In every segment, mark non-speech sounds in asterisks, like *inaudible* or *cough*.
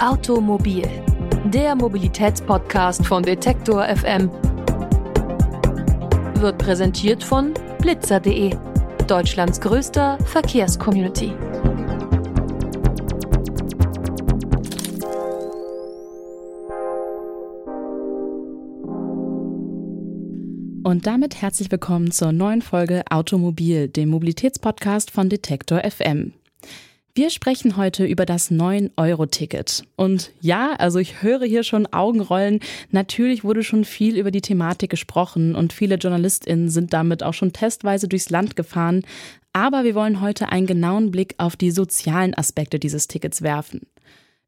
Automobil, der Mobilitätspodcast von Detektor FM, wird präsentiert von blitzer.de, Deutschlands größter Verkehrscommunity. Und damit herzlich willkommen zur neuen Folge Automobil, dem Mobilitätspodcast von Detektor FM. Wir sprechen heute über das 9-Euro-Ticket. Und ja, also ich höre hier schon Augenrollen. Natürlich wurde schon viel über die Thematik gesprochen und viele JournalistInnen sind damit auch schon testweise durchs Land gefahren. Aber wir wollen heute einen genauen Blick auf die sozialen Aspekte dieses Tickets werfen.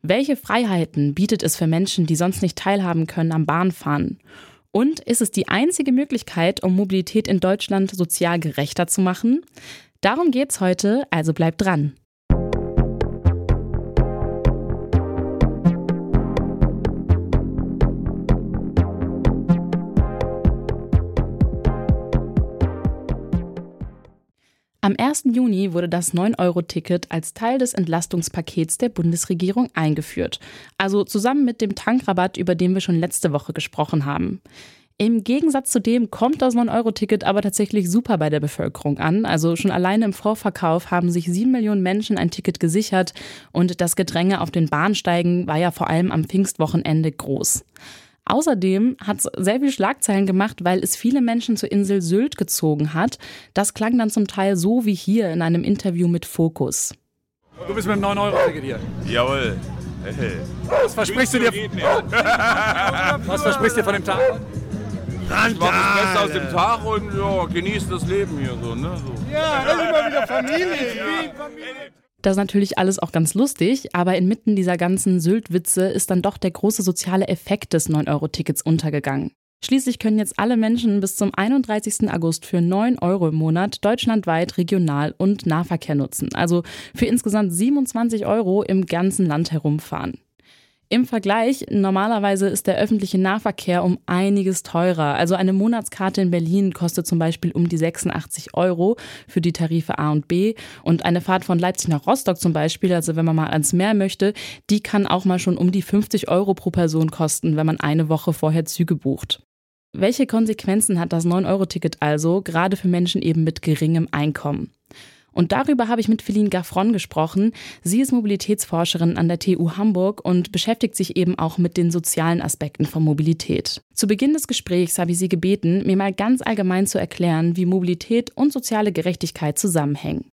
Welche Freiheiten bietet es für Menschen, die sonst nicht teilhaben können am Bahnfahren? Und ist es die einzige Möglichkeit, um Mobilität in Deutschland sozial gerechter zu machen? Darum geht's heute, also bleibt dran. Am 1. Juni wurde das 9-Euro-Ticket als Teil des Entlastungspakets der Bundesregierung eingeführt. Also zusammen mit dem Tankrabatt, über den wir schon letzte Woche gesprochen haben. Im Gegensatz zu dem kommt das 9-Euro-Ticket aber tatsächlich super bei der Bevölkerung an. Also schon alleine im Vorverkauf haben sich sieben Millionen Menschen ein Ticket gesichert und das Gedränge auf den Bahnsteigen war ja vor allem am Pfingstwochenende groß. Außerdem hat es sehr viel Schlagzeilen gemacht, weil es viele Menschen zur Insel Sylt gezogen hat. Das klang dann zum Teil so wie hier in einem Interview mit Focus. Du bist mit dem 9-Euro-Ticket hier. Jawohl. Hey. Was versprichst du dir? *laughs* Was versprichst du dir von dem Tag? Ich mach das Beste aus dem Tag und ja, genieß das Leben hier so, ne? So. Ja, das ist immer wieder Familie. Ja. Das ist natürlich alles auch ganz lustig, aber inmitten dieser ganzen Sylt-Witze ist dann doch der große soziale Effekt des 9-Euro-Tickets untergegangen. Schließlich können jetzt alle Menschen bis zum 31. August für 9 Euro im Monat deutschlandweit Regional- und Nahverkehr nutzen. Also für insgesamt 27 Euro im ganzen Land herumfahren. Im Vergleich, normalerweise ist der öffentliche Nahverkehr um einiges teurer. Also eine Monatskarte in Berlin kostet zum Beispiel um die 86 Euro für die Tarife A und B. Und eine Fahrt von Leipzig nach Rostock zum Beispiel, also wenn man mal ans Meer möchte, die kann auch mal schon um die 50 Euro pro Person kosten, wenn man eine Woche vorher Züge bucht. Welche Konsequenzen hat das 9-Euro-Ticket also, gerade für Menschen eben mit geringem Einkommen? Und darüber habe ich mit Feline Gaffron gesprochen. Sie ist Mobilitätsforscherin an der TU Hamburg und beschäftigt sich eben auch mit den sozialen Aspekten von Mobilität. Zu Beginn des Gesprächs habe ich sie gebeten, mir mal ganz allgemein zu erklären, wie Mobilität und soziale Gerechtigkeit zusammenhängen.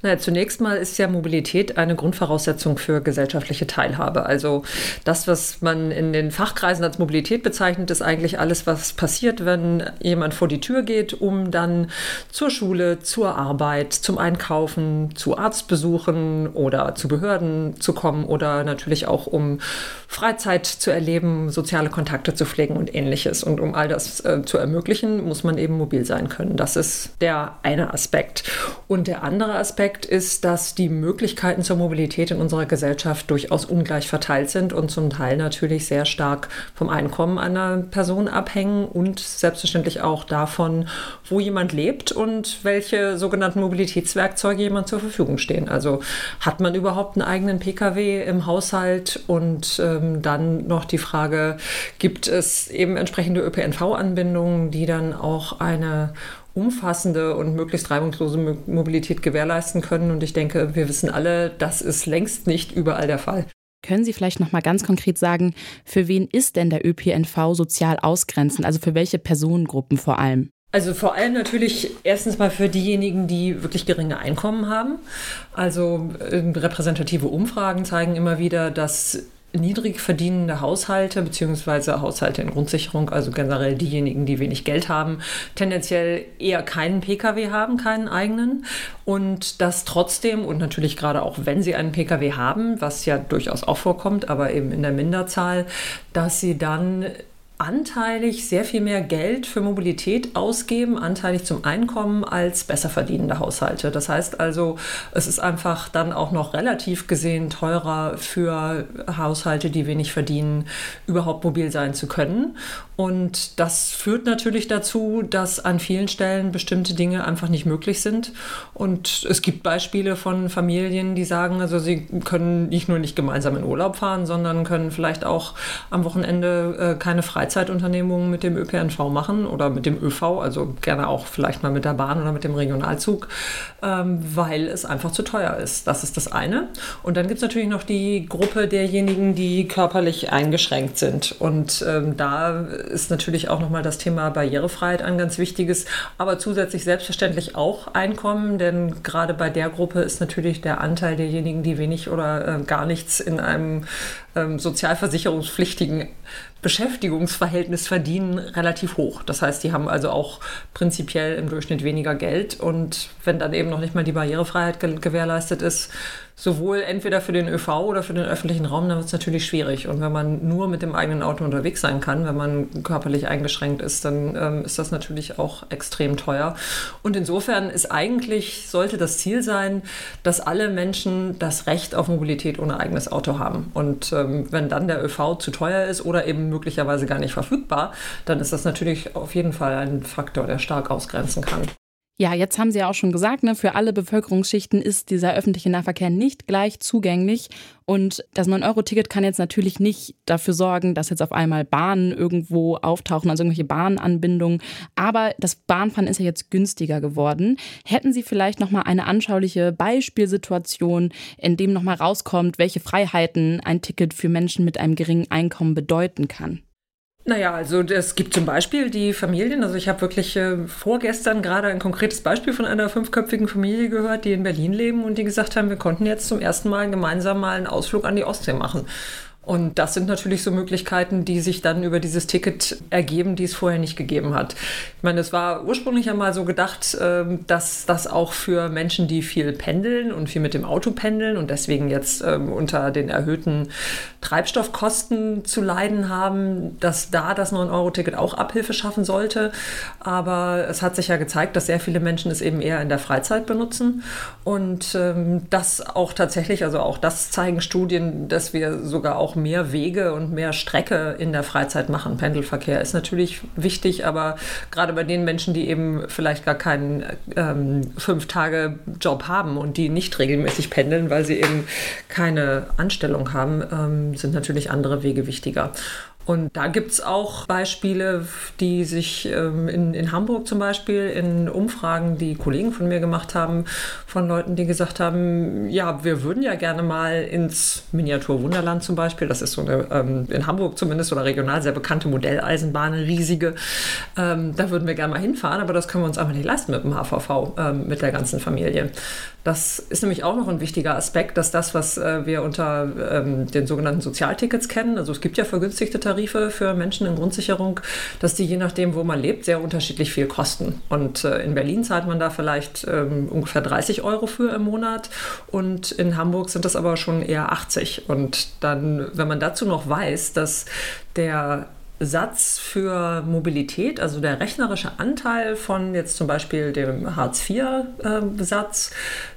Na, zunächst mal ist ja Mobilität eine Grundvoraussetzung für gesellschaftliche Teilhabe. Also das, was man in den Fachkreisen als Mobilität bezeichnet, ist eigentlich alles, was passiert, wenn jemand vor die Tür geht, um dann zur Schule, zur Arbeit, zum Einkaufen, zu Arztbesuchen oder zu Behörden zu kommen oder natürlich auch um Freizeit zu erleben, soziale Kontakte zu pflegen und ähnliches. Und um all das äh, zu ermöglichen, muss man eben mobil sein können. Das ist der eine Aspekt. Und der andere Aspekt, Aspekt ist, dass die Möglichkeiten zur Mobilität in unserer Gesellschaft durchaus ungleich verteilt sind und zum Teil natürlich sehr stark vom Einkommen einer Person abhängen und selbstverständlich auch davon, wo jemand lebt und welche sogenannten Mobilitätswerkzeuge jemand zur Verfügung stehen. Also hat man überhaupt einen eigenen Pkw im Haushalt und ähm, dann noch die Frage, gibt es eben entsprechende ÖPNV-Anbindungen, die dann auch eine umfassende und möglichst reibungslose Mobilität gewährleisten können. Und ich denke, wir wissen alle, das ist längst nicht überall der Fall. Können Sie vielleicht noch mal ganz konkret sagen, für wen ist denn der ÖPNV sozial ausgrenzend? Also für welche Personengruppen vor allem? Also vor allem natürlich erstens mal für diejenigen, die wirklich geringe Einkommen haben. Also äh, repräsentative Umfragen zeigen immer wieder, dass niedrig verdienende Haushalte beziehungsweise Haushalte in Grundsicherung, also generell diejenigen, die wenig Geld haben, tendenziell eher keinen Pkw haben, keinen eigenen. Und das trotzdem und natürlich gerade auch wenn sie einen Pkw haben, was ja durchaus auch vorkommt, aber eben in der Minderzahl, dass sie dann anteilig sehr viel mehr Geld für Mobilität ausgeben, anteilig zum Einkommen als besser verdienende Haushalte. Das heißt also, es ist einfach dann auch noch relativ gesehen teurer für Haushalte, die wenig verdienen, überhaupt mobil sein zu können. Und das führt natürlich dazu, dass an vielen Stellen bestimmte Dinge einfach nicht möglich sind. Und es gibt Beispiele von Familien, die sagen, also sie können nicht nur nicht gemeinsam in Urlaub fahren, sondern können vielleicht auch am Wochenende äh, keine Freizeitunternehmungen mit dem ÖPNV machen oder mit dem ÖV, also gerne auch vielleicht mal mit der Bahn oder mit dem Regionalzug, ähm, weil es einfach zu teuer ist. Das ist das eine. Und dann gibt es natürlich noch die Gruppe derjenigen, die körperlich eingeschränkt sind. Und ähm, da ist natürlich auch nochmal das Thema Barrierefreiheit ein ganz wichtiges, aber zusätzlich selbstverständlich auch Einkommen, denn gerade bei der Gruppe ist natürlich der Anteil derjenigen, die wenig oder äh, gar nichts in einem ähm, sozialversicherungspflichtigen Beschäftigungsverhältnis verdienen, relativ hoch. Das heißt, die haben also auch prinzipiell im Durchschnitt weniger Geld. Und wenn dann eben noch nicht mal die Barrierefreiheit gewährleistet ist, sowohl entweder für den ÖV oder für den öffentlichen Raum, dann wird es natürlich schwierig. Und wenn man nur mit dem eigenen Auto unterwegs sein kann, wenn man körperlich eingeschränkt ist, dann ähm, ist das natürlich auch extrem teuer. Und insofern ist eigentlich, sollte das Ziel sein, dass alle Menschen das Recht auf Mobilität ohne eigenes Auto haben. Und ähm, wenn dann der ÖV zu teuer ist oder eben möglicherweise gar nicht verfügbar, dann ist das natürlich auf jeden Fall ein Faktor, der stark ausgrenzen kann. Ja, jetzt haben Sie ja auch schon gesagt, ne, für alle Bevölkerungsschichten ist dieser öffentliche Nahverkehr nicht gleich zugänglich. Und das 9-Euro-Ticket kann jetzt natürlich nicht dafür sorgen, dass jetzt auf einmal Bahnen irgendwo auftauchen, also irgendwelche Bahnanbindungen. Aber das Bahnfahren ist ja jetzt günstiger geworden. Hätten Sie vielleicht nochmal eine anschauliche Beispielsituation, in dem nochmal rauskommt, welche Freiheiten ein Ticket für Menschen mit einem geringen Einkommen bedeuten kann? Naja, also es gibt zum Beispiel die Familien, also ich habe wirklich äh, vorgestern gerade ein konkretes Beispiel von einer fünfköpfigen Familie gehört, die in Berlin leben und die gesagt haben, wir konnten jetzt zum ersten Mal gemeinsam mal einen Ausflug an die Ostsee machen. Und das sind natürlich so Möglichkeiten, die sich dann über dieses Ticket ergeben, die es vorher nicht gegeben hat. Ich meine, es war ursprünglich einmal so gedacht, ähm, dass das auch für Menschen, die viel pendeln und viel mit dem Auto pendeln und deswegen jetzt ähm, unter den erhöhten Treibstoffkosten zu leiden haben, dass da das 9-Euro-Ticket auch Abhilfe schaffen sollte. Aber es hat sich ja gezeigt, dass sehr viele Menschen es eben eher in der Freizeit benutzen und ähm, das auch tatsächlich, also auch das zeigen Studien, dass wir sogar auch mehr Wege und mehr Strecke in der Freizeit machen. Pendelverkehr ist natürlich wichtig, aber gerade bei den Menschen, die eben vielleicht gar keinen ähm, Fünf-Tage-Job haben und die nicht regelmäßig pendeln, weil sie eben keine Anstellung haben, ähm, sind natürlich andere Wege wichtiger. Und da gibt es auch Beispiele, die sich ähm, in, in Hamburg zum Beispiel in Umfragen, die Kollegen von mir gemacht haben, von Leuten, die gesagt haben, ja, wir würden ja gerne mal ins Miniaturwunderland zum Beispiel, das ist so eine ähm, in Hamburg zumindest oder regional sehr bekannte Modelleisenbahn, riesige, ähm, da würden wir gerne mal hinfahren, aber das können wir uns einfach nicht leisten mit dem HVV, mit der ganzen Familie. Das ist nämlich auch noch ein wichtiger Aspekt, dass das, was äh, wir unter ähm, den sogenannten Sozialtickets kennen, also es gibt ja vergünstigte Tarife für Menschen in Grundsicherung, dass die je nachdem, wo man lebt, sehr unterschiedlich viel kosten. Und äh, in Berlin zahlt man da vielleicht ähm, ungefähr 30 Euro für im Monat und in Hamburg sind das aber schon eher 80. Und dann, wenn man dazu noch weiß, dass der Satz für Mobilität, also der rechnerische Anteil von jetzt zum Beispiel dem Hartz-IV-Satz,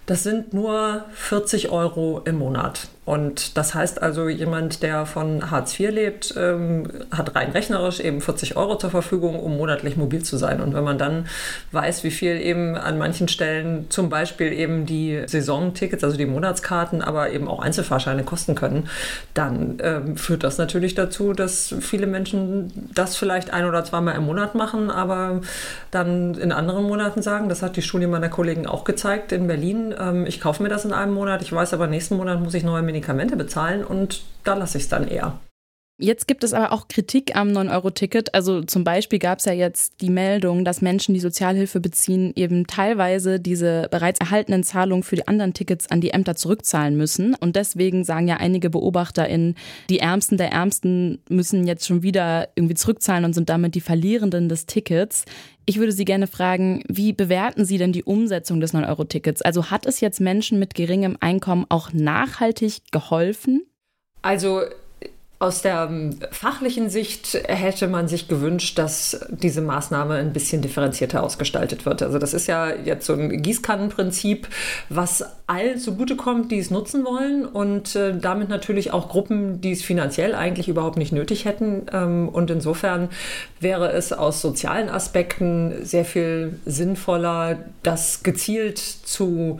das sind nur 40 Euro im Monat. Und das heißt also, jemand, der von Hartz IV lebt, ähm, hat rein rechnerisch eben 40 Euro zur Verfügung, um monatlich mobil zu sein. Und wenn man dann weiß, wie viel eben an manchen Stellen zum Beispiel eben die Saisontickets, also die Monatskarten, aber eben auch Einzelfahrscheine kosten können, dann ähm, führt das natürlich dazu, dass viele Menschen das vielleicht ein oder zweimal im Monat machen, aber dann in anderen Monaten sagen, das hat die Studie meiner Kollegen auch gezeigt in Berlin, ähm, ich kaufe mir das in einem Monat, ich weiß aber, nächsten Monat muss ich neue Medikamente bezahlen und da lasse ich es dann eher. Jetzt gibt es aber auch Kritik am 9-Euro-Ticket. Also zum Beispiel gab es ja jetzt die Meldung, dass Menschen, die Sozialhilfe beziehen, eben teilweise diese bereits erhaltenen Zahlungen für die anderen Tickets an die Ämter zurückzahlen müssen. Und deswegen sagen ja einige BeobachterInnen, die Ärmsten der Ärmsten müssen jetzt schon wieder irgendwie zurückzahlen und sind damit die Verlierenden des Tickets. Ich würde Sie gerne fragen, wie bewerten Sie denn die Umsetzung des 9-Euro-Tickets? Also hat es jetzt Menschen mit geringem Einkommen auch nachhaltig geholfen? Also Aus der ähm, fachlichen Sicht hätte man sich gewünscht, dass diese Maßnahme ein bisschen differenzierter ausgestaltet wird. Also das ist ja jetzt so ein Gießkannenprinzip, was allen zugutekommt, die es nutzen wollen und äh, damit natürlich auch Gruppen, die es finanziell eigentlich überhaupt nicht nötig hätten. Ähm, und insofern wäre es aus sozialen Aspekten sehr viel sinnvoller, das gezielt zu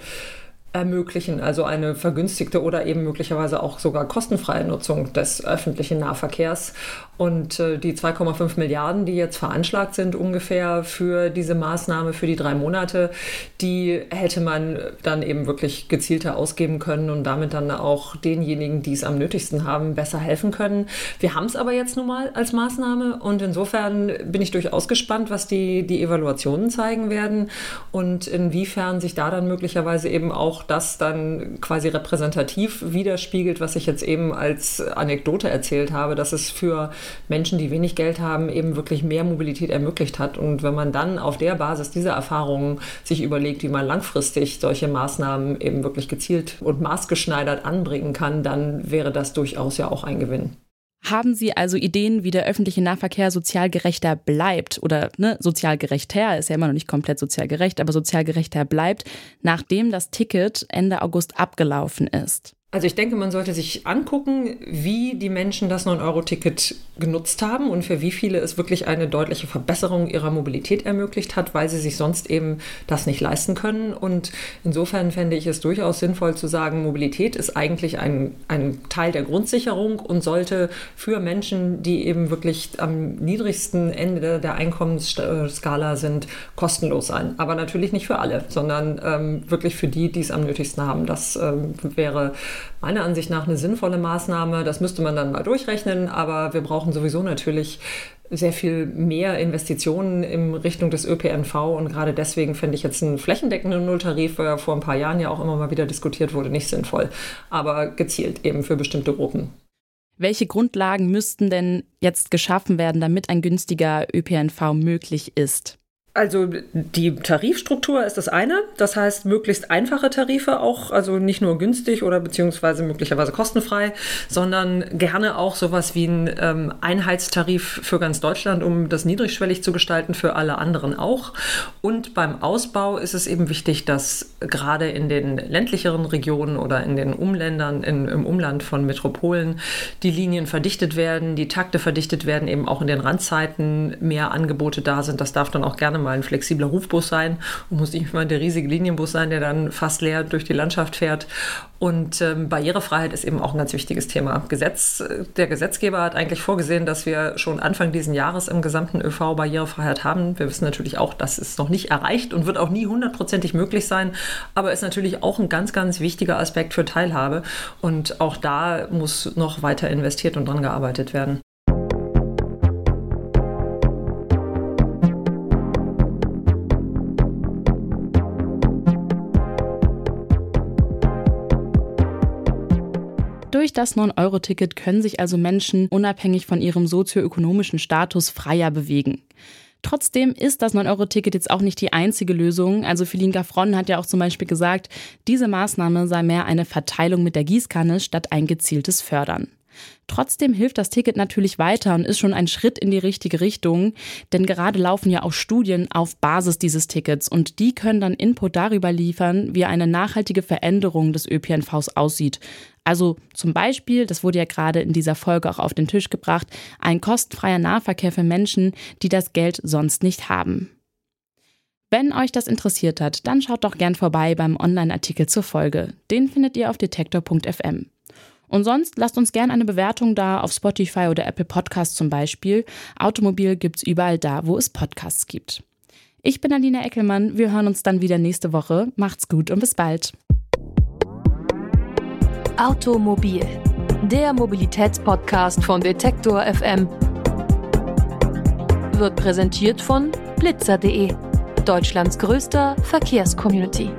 ermöglichen, also eine vergünstigte oder eben möglicherweise auch sogar kostenfreie Nutzung des öffentlichen Nahverkehrs. Und äh, die 2,5 Milliarden, die jetzt veranschlagt sind ungefähr für diese Maßnahme für die drei Monate, die hätte man dann eben wirklich gezielter ausgeben können und damit dann auch denjenigen, die es am nötigsten haben, besser helfen können. Wir haben es aber jetzt nun mal als Maßnahme und insofern bin ich durchaus gespannt, was die, die Evaluationen zeigen werden und inwiefern sich da dann möglicherweise eben auch das dann quasi repräsentativ widerspiegelt, was ich jetzt eben als Anekdote erzählt habe, dass es für Menschen, die wenig Geld haben, eben wirklich mehr Mobilität ermöglicht hat. Und wenn man dann auf der Basis dieser Erfahrungen sich überlegt, wie man langfristig solche Maßnahmen eben wirklich gezielt und maßgeschneidert anbringen kann, dann wäre das durchaus ja auch ein Gewinn. Haben Sie also Ideen, wie der öffentliche Nahverkehr sozial gerechter bleibt oder ne, sozial gerechter, ist ja immer noch nicht komplett sozial gerecht, aber sozial gerechter bleibt, nachdem das Ticket Ende August abgelaufen ist? Also ich denke, man sollte sich angucken, wie die Menschen das 9-Euro-Ticket genutzt haben und für wie viele es wirklich eine deutliche Verbesserung ihrer Mobilität ermöglicht hat, weil sie sich sonst eben das nicht leisten können. Und insofern fände ich es durchaus sinnvoll zu sagen, Mobilität ist eigentlich ein, ein Teil der Grundsicherung und sollte für Menschen, die eben wirklich am niedrigsten Ende der Einkommensskala sind, kostenlos sein. Aber natürlich nicht für alle, sondern ähm, wirklich für die, die es am nötigsten haben. Das ähm, wäre meiner Ansicht nach eine sinnvolle Maßnahme. Das müsste man dann mal durchrechnen, aber wir brauchen sowieso natürlich sehr viel mehr Investitionen in Richtung des ÖPNV und gerade deswegen finde ich jetzt einen flächendeckenden Nulltarif, der vor ein paar Jahren ja auch immer mal wieder diskutiert wurde, nicht sinnvoll, aber gezielt eben für bestimmte Gruppen. Welche Grundlagen müssten denn jetzt geschaffen werden, damit ein günstiger ÖPNV möglich ist? Also die Tarifstruktur ist das eine, das heißt möglichst einfache Tarife auch, also nicht nur günstig oder beziehungsweise möglicherweise kostenfrei, sondern gerne auch sowas wie ein ähm, Einheitstarif für ganz Deutschland, um das niedrigschwellig zu gestalten, für alle anderen auch. Und beim Ausbau ist es eben wichtig, dass gerade in den ländlicheren Regionen oder in den Umländern, in, im Umland von Metropolen die Linien verdichtet werden, die Takte verdichtet werden, eben auch in den Randzeiten mehr Angebote da sind. Das darf dann auch gerne mal ein flexibler Rufbus sein und muss nicht mal der riesige Linienbus sein, der dann fast leer durch die Landschaft fährt. Und ähm, Barrierefreiheit ist eben auch ein ganz wichtiges Thema. Gesetz, der Gesetzgeber hat eigentlich vorgesehen, dass wir schon Anfang dieses Jahres im gesamten ÖV Barrierefreiheit haben. Wir wissen natürlich auch, das ist noch nicht erreicht und wird auch nie hundertprozentig möglich sein, aber ist natürlich auch ein ganz, ganz wichtiger Aspekt für Teilhabe. Und auch da muss noch weiter investiert und dran gearbeitet werden. Durch das 9-Euro-Ticket können sich also Menschen unabhängig von ihrem sozioökonomischen Status freier bewegen. Trotzdem ist das 9-Euro-Ticket jetzt auch nicht die einzige Lösung. Also Feline Gaffron hat ja auch zum Beispiel gesagt, diese Maßnahme sei mehr eine Verteilung mit der Gießkanne statt ein gezieltes Fördern. Trotzdem hilft das Ticket natürlich weiter und ist schon ein Schritt in die richtige Richtung, denn gerade laufen ja auch Studien auf Basis dieses Tickets und die können dann Input darüber liefern, wie eine nachhaltige Veränderung des ÖPNVs aussieht. Also zum Beispiel, das wurde ja gerade in dieser Folge auch auf den Tisch gebracht, ein kostenfreier Nahverkehr für Menschen, die das Geld sonst nicht haben. Wenn euch das interessiert hat, dann schaut doch gern vorbei beim Online-Artikel zur Folge. Den findet ihr auf detektor.fm. Und sonst lasst uns gerne eine Bewertung da auf Spotify oder Apple Podcasts zum Beispiel. Automobil gibt's überall da, wo es Podcasts gibt. Ich bin Alina Eckelmann. Wir hören uns dann wieder nächste Woche. Macht's gut und bis bald. Automobil, der Mobilitätspodcast von Detektor FM, wird präsentiert von blitzer.de, Deutschlands größter Verkehrscommunity.